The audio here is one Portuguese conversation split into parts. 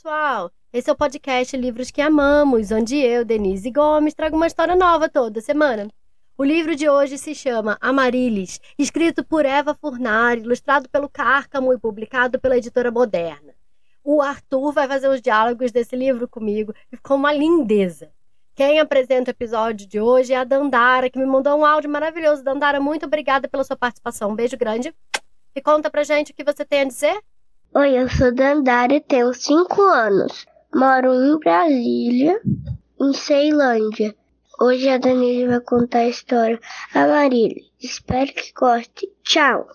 pessoal! Esse é o podcast Livros que Amamos, onde eu, Denise Gomes, trago uma história nova toda semana. O livro de hoje se chama Amarilis, escrito por Eva Furnari, ilustrado pelo Cárcamo e publicado pela editora Moderna. O Arthur vai fazer os diálogos desse livro comigo e ficou uma lindeza. Quem apresenta o episódio de hoje é a Dandara, que me mandou um áudio maravilhoso. Dandara, muito obrigada pela sua participação. Um beijo grande. E conta pra gente o que você tem a dizer. Oi, eu sou Dandara e tenho 5 anos. Moro em Brasília, em Ceilândia. Hoje a Danilo vai contar a história a Marília. Espero que goste. Tchau!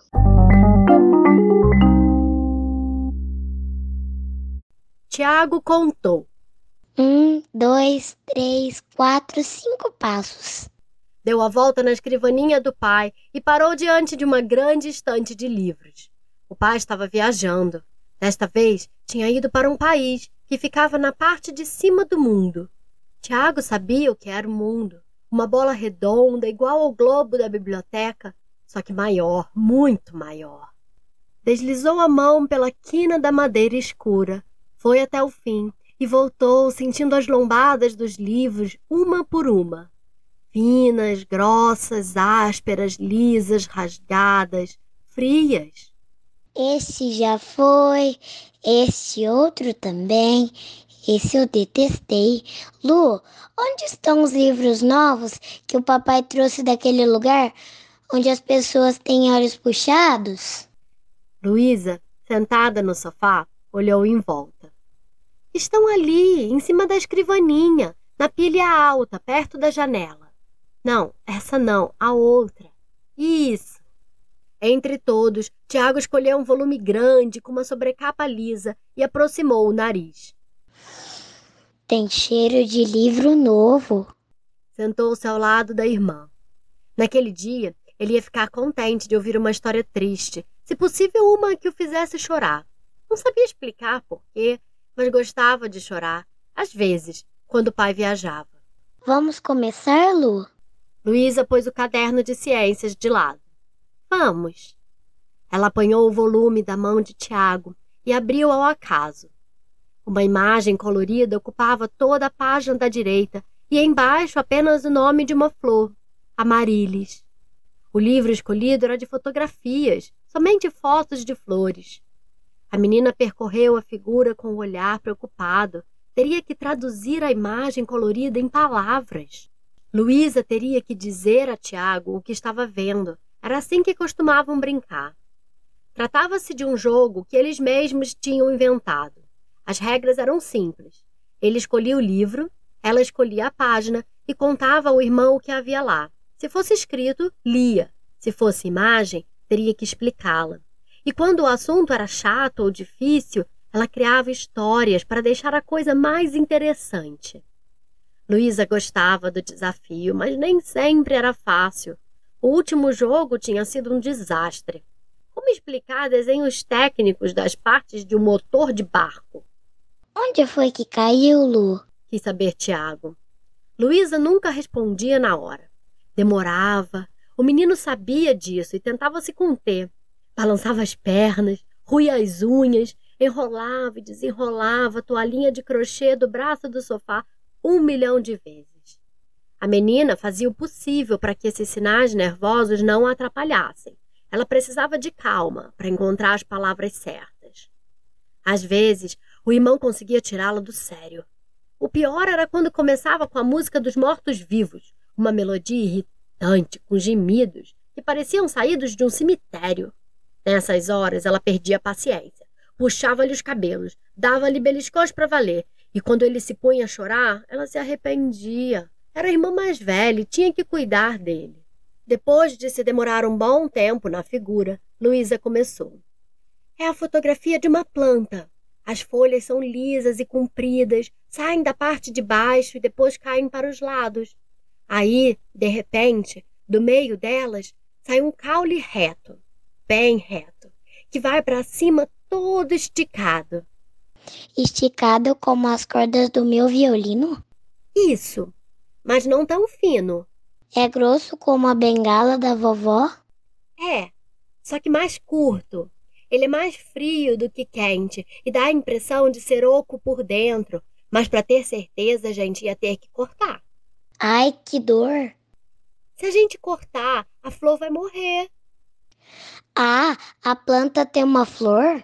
Tiago contou. Um, dois, três, quatro, cinco passos. Deu a volta na escrivaninha do pai e parou diante de uma grande estante de livros. O pai estava viajando. Desta vez, tinha ido para um país que ficava na parte de cima do mundo. Tiago sabia o que era o mundo. Uma bola redonda, igual ao globo da biblioteca, só que maior, muito maior. Deslizou a mão pela quina da madeira escura, foi até o fim e voltou sentindo as lombadas dos livros uma por uma. Finas, grossas, ásperas, lisas, rasgadas, frias. Esse já foi, esse outro também. Esse eu detestei. Lu, onde estão os livros novos que o papai trouxe daquele lugar onde as pessoas têm olhos puxados? Luísa, sentada no sofá, olhou em volta. Estão ali, em cima da escrivaninha, na pilha alta, perto da janela. Não, essa não, a outra. Isso. Entre todos, Tiago escolheu um volume grande com uma sobrecapa lisa e aproximou o nariz. Tem cheiro de livro novo. Sentou-se ao lado da irmã. Naquele dia, ele ia ficar contente de ouvir uma história triste, se possível uma que o fizesse chorar. Não sabia explicar por quê, mas gostava de chorar, às vezes, quando o pai viajava. Vamos começar, Lu? Luísa pôs o caderno de ciências de lado. Vamos. Ela apanhou o volume da mão de Tiago e abriu ao acaso. Uma imagem colorida ocupava toda a página da direita e embaixo apenas o nome de uma flor, Amarilis. O livro escolhido era de fotografias, somente fotos de flores. A menina percorreu a figura com o olhar preocupado. Teria que traduzir a imagem colorida em palavras. Luísa teria que dizer a Tiago o que estava vendo era assim que costumavam brincar. Tratava-se de um jogo que eles mesmos tinham inventado. As regras eram simples. Ele escolhia o livro, ela escolhia a página e contava ao irmão o que havia lá. Se fosse escrito, lia. Se fosse imagem, teria que explicá-la. E quando o assunto era chato ou difícil, ela criava histórias para deixar a coisa mais interessante. Luísa gostava do desafio, mas nem sempre era fácil. O último jogo tinha sido um desastre. Como explicar desenhos técnicos das partes de um motor de barco? Onde foi que caiu, Lu? Quis saber Tiago. Luísa nunca respondia na hora. Demorava. O menino sabia disso e tentava se conter. Balançava as pernas, ruía as unhas, enrolava e desenrolava a toalhinha de crochê do braço do sofá um milhão de vezes. A menina fazia o possível para que esses sinais nervosos não a atrapalhassem. Ela precisava de calma para encontrar as palavras certas. Às vezes, o irmão conseguia tirá-la do sério. O pior era quando começava com a música dos mortos-vivos, uma melodia irritante, com gemidos que pareciam saídos de um cemitério. Nessas horas, ela perdia a paciência. Puxava-lhe os cabelos, dava-lhe beliscões para valer, e quando ele se punha a chorar, ela se arrependia. Era a irmã mais velha e tinha que cuidar dele. Depois de se demorar um bom tempo na figura, Luísa começou. É a fotografia de uma planta. As folhas são lisas e compridas, saem da parte de baixo e depois caem para os lados. Aí, de repente, do meio delas, sai um caule reto, bem reto, que vai para cima todo esticado. Esticado como as cordas do meu violino? Isso mas não tão fino. É grosso como a bengala da vovó? É, só que mais curto. Ele é mais frio do que quente e dá a impressão de ser oco por dentro, mas para ter certeza a gente ia ter que cortar. Ai, que dor! Se a gente cortar, a flor vai morrer. Ah, a planta tem uma flor?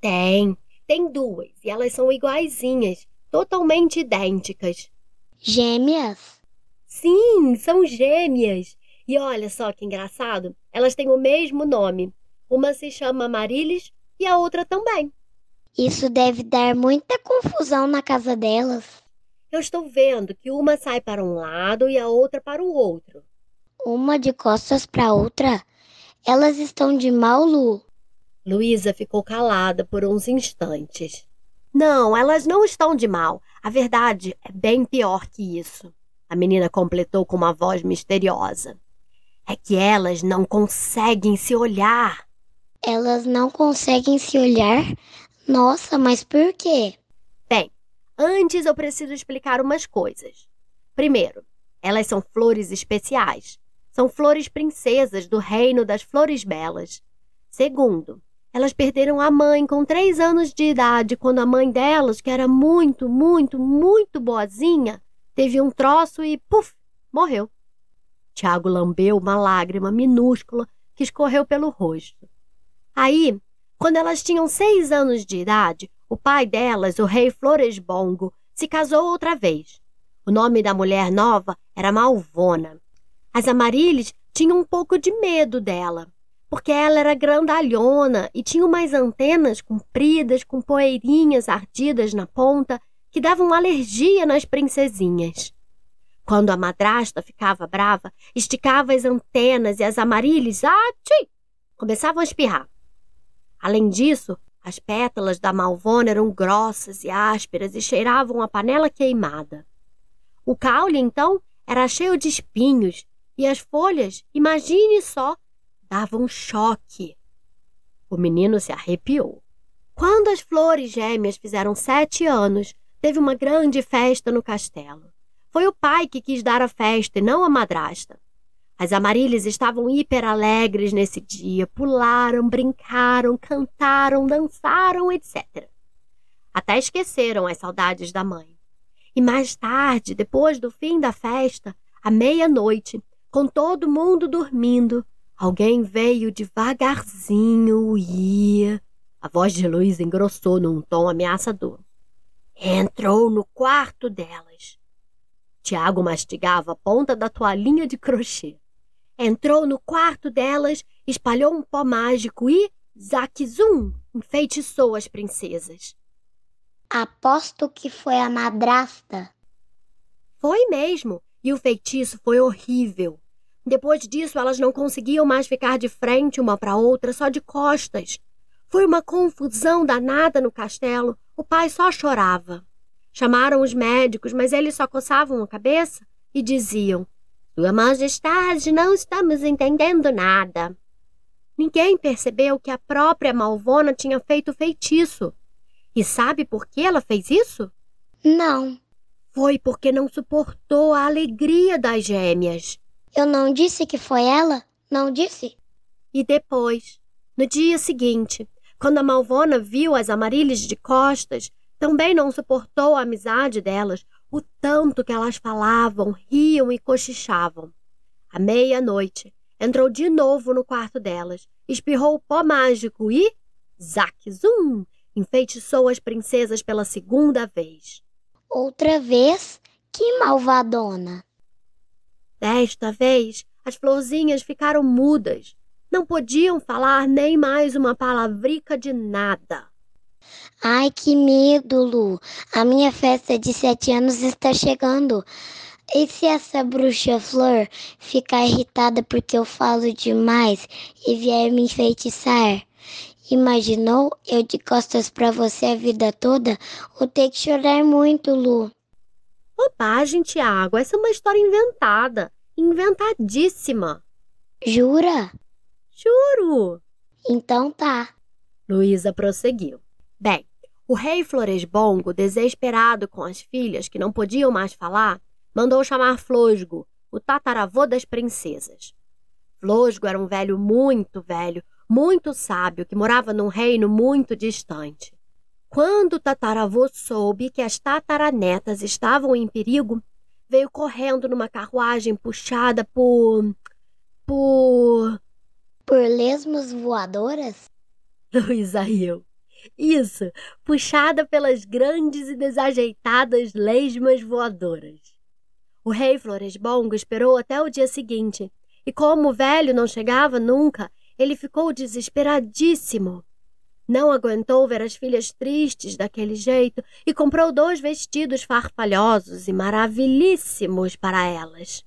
Tem, tem duas e elas são iguaizinhas, totalmente idênticas. Gêmeas? Sim, são gêmeas. E olha só que engraçado, elas têm o mesmo nome. Uma se chama Marilis e a outra também. Isso deve dar muita confusão na casa delas. Eu estou vendo que uma sai para um lado e a outra para o outro. Uma de costas para outra? Elas estão de mal, Lu? Luísa ficou calada por uns instantes. Não, elas não estão de mal. A verdade é bem pior que isso. A menina completou com uma voz misteriosa. É que elas não conseguem se olhar. Elas não conseguem se olhar? Nossa, mas por quê? Bem, antes eu preciso explicar umas coisas. Primeiro, elas são flores especiais. São flores princesas do reino das flores belas. Segundo, elas perderam a mãe com três anos de idade, quando a mãe delas, que era muito, muito, muito boazinha, teve um troço e, puf, morreu. Tiago lambeu uma lágrima minúscula que escorreu pelo rosto. Aí, quando elas tinham seis anos de idade, o pai delas, o rei Floresbongo, se casou outra vez. O nome da mulher nova era Malvona. As Amarilis tinham um pouco de medo dela, porque ela era grandalhona e tinha umas antenas compridas com poeirinhas ardidas na ponta que davam alergia nas princesinhas. Quando a madrasta ficava brava, esticava as antenas e as Amarilis, ah, tchim, começavam a espirrar. Além disso, as pétalas da malvona eram grossas e ásperas e cheiravam a panela queimada. O caule, então, era cheio de espinhos e as folhas, imagine só, davam choque. O menino se arrepiou. Quando as flores gêmeas fizeram sete anos, teve uma grande festa no castelo. Foi o pai que quis dar a festa e não a madrasta. As Amarílias estavam hiper alegres nesse dia, pularam, brincaram, cantaram, dançaram, etc. Até esqueceram as saudades da mãe. E mais tarde, depois do fim da festa, à meia-noite, com todo mundo dormindo, alguém veio devagarzinho e. A voz de Luiz engrossou num tom ameaçador. Entrou no quarto delas. Tiago mastigava a ponta da toalhinha de crochê. Entrou no quarto delas, espalhou um pó mágico e, zaquizum, enfeitiçou as princesas. Aposto que foi a madrasta. Foi mesmo, e o feitiço foi horrível. Depois disso, elas não conseguiam mais ficar de frente uma para outra, só de costas. Foi uma confusão danada no castelo. O pai só chorava. Chamaram os médicos, mas eles só coçavam a cabeça e diziam: sua Majestade, não estamos entendendo nada. Ninguém percebeu que a própria Malvona tinha feito feitiço. E sabe por que ela fez isso? Não. Foi porque não suportou a alegria das gêmeas. Eu não disse que foi ela? Não disse? E depois, no dia seguinte, quando a Malvona viu as Amarílis de costas, também não suportou a amizade delas, o tanto que elas falavam, riam e cochichavam. À meia-noite, entrou de novo no quarto delas, espirrou o pó mágico e, zac zum, enfeitiçou as princesas pela segunda vez. Outra vez? Que malvadona! Desta vez, as florzinhas ficaram mudas. Não podiam falar nem mais uma palavrica de nada. Ai, que medo, Lu. A minha festa de sete anos está chegando. E se essa bruxa flor ficar irritada porque eu falo demais e vier me enfeitiçar? Imaginou eu de costas para você a vida toda ou ter que chorar muito, Lu? Bobagem, Tiago. Essa é uma história inventada. Inventadíssima. Jura? Juro. Então tá. Luísa prosseguiu. Bem, o rei Floresbongo, desesperado com as filhas que não podiam mais falar, mandou chamar Flosgo, o tataravô das princesas. Flosgo era um velho muito velho, muito sábio que morava num reino muito distante. Quando o tataravô soube que as tataranetas estavam em perigo, veio correndo numa carruagem puxada por. por. Por lesmas voadoras? Luísa riu. Isso, puxada pelas grandes e desajeitadas lesmas voadoras. O rei Floresbongo esperou até o dia seguinte, e como o velho não chegava nunca, ele ficou desesperadíssimo. Não aguentou ver as filhas tristes daquele jeito e comprou dois vestidos farfalhosos e maravilhíssimos para elas.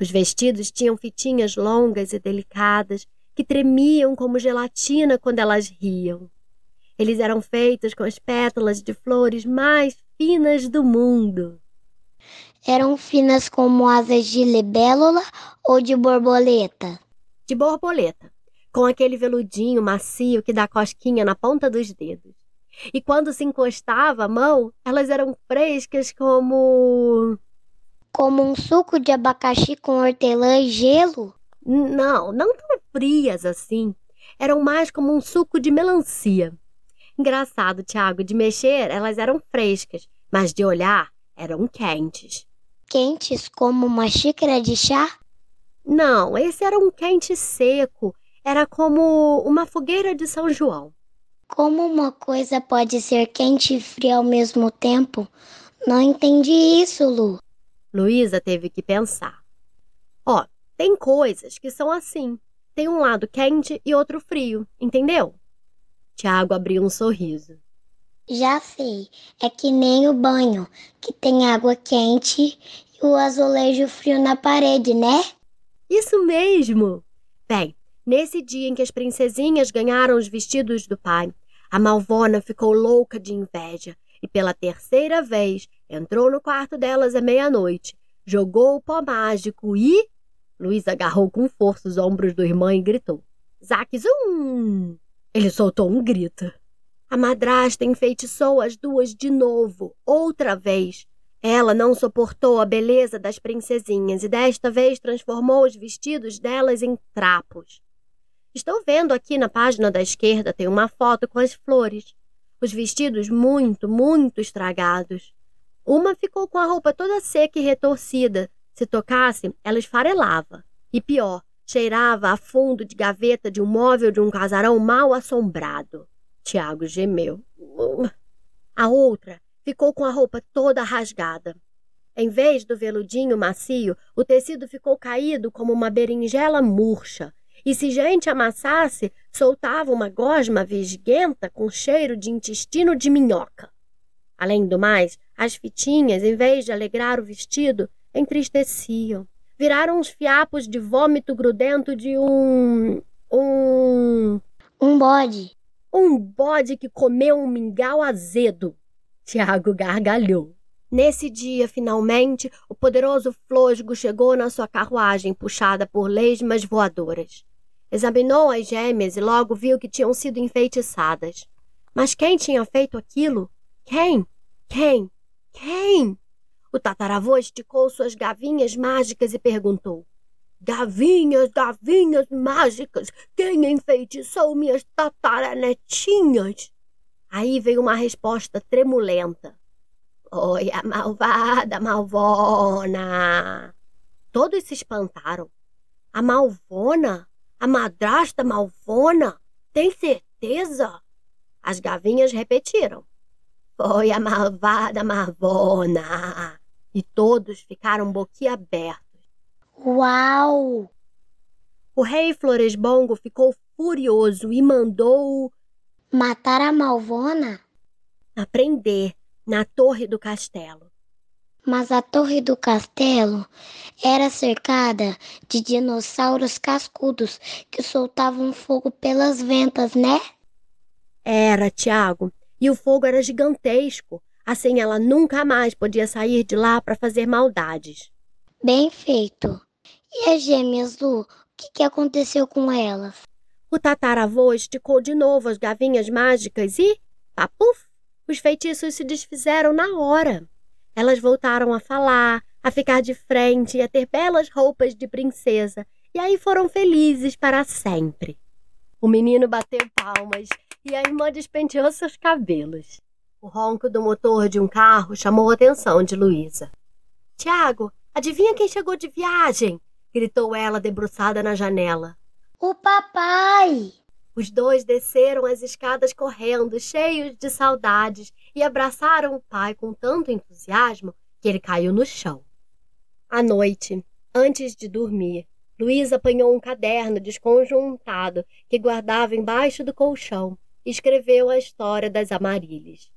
Os vestidos tinham fitinhas longas e delicadas que tremiam como gelatina quando elas riam. Eles eram feitos com as pétalas de flores mais finas do mundo. Eram finas como asas de libélula ou de borboleta? De borboleta, com aquele veludinho macio que dá cosquinha na ponta dos dedos. E quando se encostava a mão, elas eram frescas como. Como um suco de abacaxi com hortelã e gelo? Não, não tão frias assim. Eram mais como um suco de melancia. Engraçado, Tiago, de mexer elas eram frescas, mas de olhar eram quentes. Quentes como uma xícara de chá? Não, esse era um quente seco. Era como uma fogueira de São João. Como uma coisa pode ser quente e fria ao mesmo tempo? Não entendi isso, Lu. Luísa teve que pensar. Ó, tem coisas que são assim. Tem um lado quente e outro frio, entendeu? Tiago abriu um sorriso. Já sei, é que nem o banho, que tem água quente e o azulejo frio na parede, né? Isso mesmo! Bem, nesse dia em que as princesinhas ganharam os vestidos do pai, a Malvona ficou louca de inveja e pela terceira vez entrou no quarto delas à meia-noite, jogou o pó mágico e. Luiz agarrou com força os ombros do irmão e gritou: Zaque zum! Ele soltou um grito. A madrasta enfeitiçou as duas de novo, outra vez. Ela não suportou a beleza das princesinhas e desta vez transformou os vestidos delas em trapos. Estou vendo aqui na página da esquerda tem uma foto com as flores. Os vestidos muito, muito estragados. Uma ficou com a roupa toda seca e retorcida. Se tocasse, ela esfarelava. E pior, Cheirava a fundo de gaveta de um móvel de um casarão mal assombrado. Tiago gemeu. A outra ficou com a roupa toda rasgada. Em vez do veludinho macio, o tecido ficou caído como uma berinjela murcha. E se gente amassasse, soltava uma gosma visguenta com cheiro de intestino de minhoca. Além do mais, as fitinhas, em vez de alegrar o vestido, entristeciam viraram uns fiapos de vômito grudento de um. um. um bode. Um bode que comeu um mingau azedo. Tiago gargalhou. Nesse dia, finalmente, o poderoso Flosgo chegou na sua carruagem, puxada por lesmas voadoras. Examinou as gêmeas e logo viu que tinham sido enfeitiçadas. Mas quem tinha feito aquilo? Quem? Quem? Quem? O tataravô esticou suas gavinhas mágicas e perguntou: Gavinhas, gavinhas mágicas, quem enfeitiçou minhas tataranetinhas? Aí veio uma resposta tremulenta. Foi a malvada malvona. Todos se espantaram. A malvona? A madrasta malvona? Tem certeza? As gavinhas repetiram. Foi a malvada Marvona. E todos ficaram boquiabertos. Uau! O rei Floresbongo ficou furioso e mandou matar a Malvona? Aprender na torre do castelo. Mas a torre do castelo era cercada de dinossauros cascudos que soltavam fogo pelas ventas, né? Era, Tiago. E o fogo era gigantesco, assim ela nunca mais podia sair de lá para fazer maldades. Bem feito. E as gêmeas, Lu? O que, que aconteceu com elas? O tataravô esticou de novo as gavinhas mágicas e, papuf, os feitiços se desfizeram na hora. Elas voltaram a falar, a ficar de frente e a ter belas roupas de princesa, e aí foram felizes para sempre. O menino bateu palmas e a irmã despenteou seus cabelos. O ronco do motor de um carro chamou a atenção de Luísa. Tiago, adivinha quem chegou de viagem? gritou ela debruçada na janela. O papai! Os dois desceram as escadas correndo, cheios de saudades, e abraçaram o pai com tanto entusiasmo que ele caiu no chão. À noite, antes de dormir, Luísa apanhou um caderno desconjuntado que guardava embaixo do colchão e escreveu a história das Amarílis.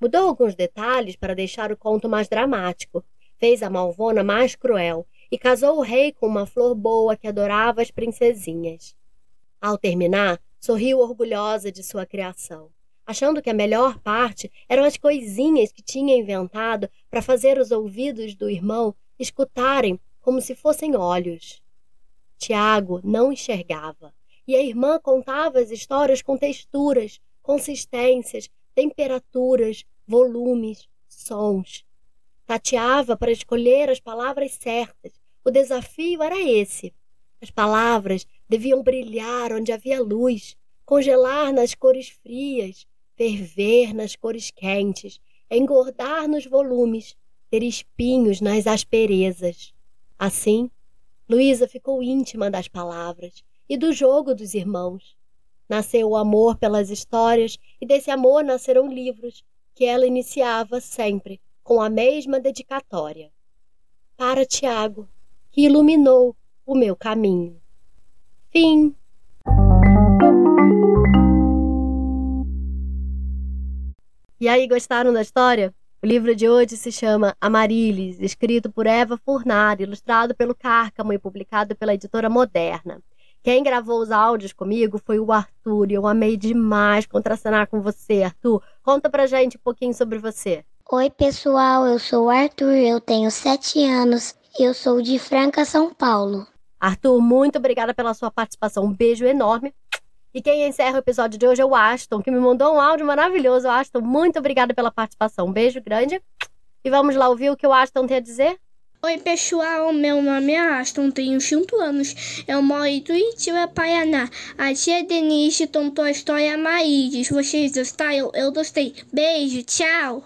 Mudou alguns detalhes para deixar o conto mais dramático, fez a malvona mais cruel e casou o rei com uma flor boa que adorava as princesinhas. Ao terminar, sorriu orgulhosa de sua criação, achando que a melhor parte eram as coisinhas que tinha inventado para fazer os ouvidos do irmão escutarem como se fossem olhos. Tiago não enxergava, e a irmã contava as histórias com texturas, consistências, temperaturas, volumes, sons. Tateava para escolher as palavras certas. O desafio era esse. As palavras deviam brilhar onde havia luz, congelar nas cores frias, ferver nas cores quentes, engordar nos volumes, ter espinhos nas asperezas. Assim, Luísa ficou íntima das palavras e do jogo dos irmãos. Nasceu o amor pelas histórias e desse amor nasceram livros que ela iniciava sempre com a mesma dedicatória. Para Tiago, que iluminou o meu caminho. Fim. E aí, gostaram da história? O livro de hoje se chama Amarilis, escrito por Eva Furnari, ilustrado pelo Cárcamo e publicado pela editora Moderna. Quem gravou os áudios comigo foi o Arthur, e eu amei demais contracenar com você, Arthur. Conta pra gente um pouquinho sobre você. Oi, pessoal, eu sou o Arthur, eu tenho sete anos, eu sou de Franca, São Paulo. Arthur, muito obrigada pela sua participação. Um beijo enorme. E quem encerra o episódio de hoje é o Aston, que me mandou um áudio maravilhoso. Aston, muito obrigada pela participação. Um beijo grande. E vamos lá ouvir o que o Aston tem a dizer? Oi, pessoal. Meu nome é Aston, tenho 5 anos. Eu moro em Tuitiva, Paraná. A tia Denise contou a história Maídes. Vocês gostaram? Eu gostei. Beijo, tchau.